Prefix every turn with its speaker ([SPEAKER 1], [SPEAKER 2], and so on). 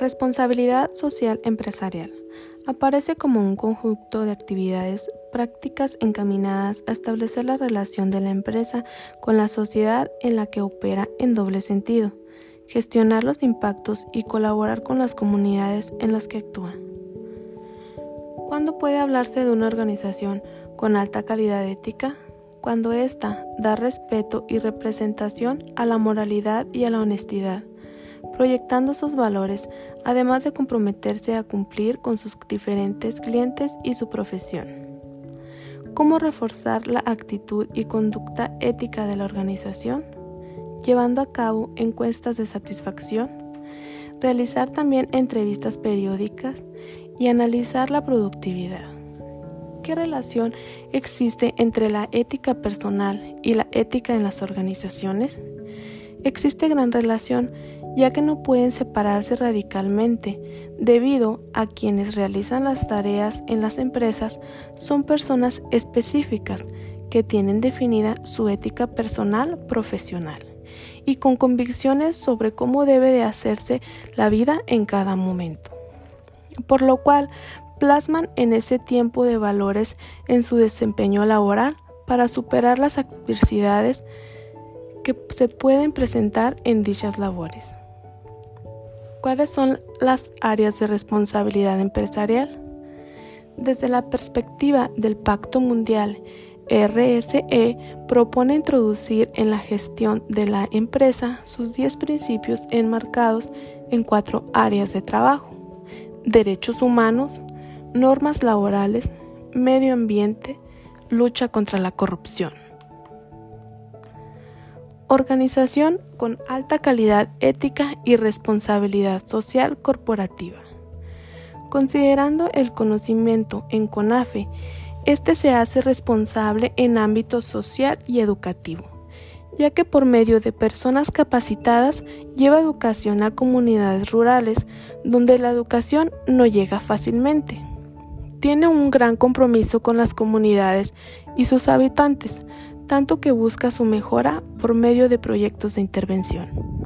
[SPEAKER 1] Responsabilidad social empresarial. Aparece como un conjunto de actividades prácticas encaminadas a establecer la relación de la empresa con la sociedad en la que opera en doble sentido, gestionar los impactos y colaborar con las comunidades en las que actúa. ¿Cuándo puede hablarse de una organización con alta calidad ética? Cuando ésta da respeto y representación a la moralidad y a la honestidad proyectando sus valores, además de comprometerse a cumplir con sus diferentes clientes y su profesión. ¿Cómo reforzar la actitud y conducta ética de la organización? Llevando a cabo encuestas de satisfacción, realizar también entrevistas periódicas y analizar la productividad. ¿Qué relación existe entre la ética personal y la ética en las organizaciones? Existe gran relación ya que no pueden separarse radicalmente, debido a quienes realizan las tareas en las empresas son personas específicas que tienen definida su ética personal profesional y con convicciones sobre cómo debe de hacerse la vida en cada momento. Por lo cual plasman en ese tiempo de valores en su desempeño laboral para superar las adversidades que se pueden presentar en dichas labores. ¿Cuáles son las áreas de responsabilidad empresarial? Desde la perspectiva del Pacto Mundial, RSE propone introducir en la gestión de la empresa sus 10 principios enmarcados en cuatro áreas de trabajo, derechos humanos, normas laborales, medio ambiente, lucha contra la corrupción. Organización con alta calidad ética y responsabilidad social corporativa. Considerando el conocimiento en CONAFE, este se hace responsable en ámbito social y educativo, ya que por medio de personas capacitadas lleva educación a comunidades rurales donde la educación no llega fácilmente. Tiene un gran compromiso con las comunidades y sus habitantes, tanto que busca su mejora por medio de proyectos de intervención.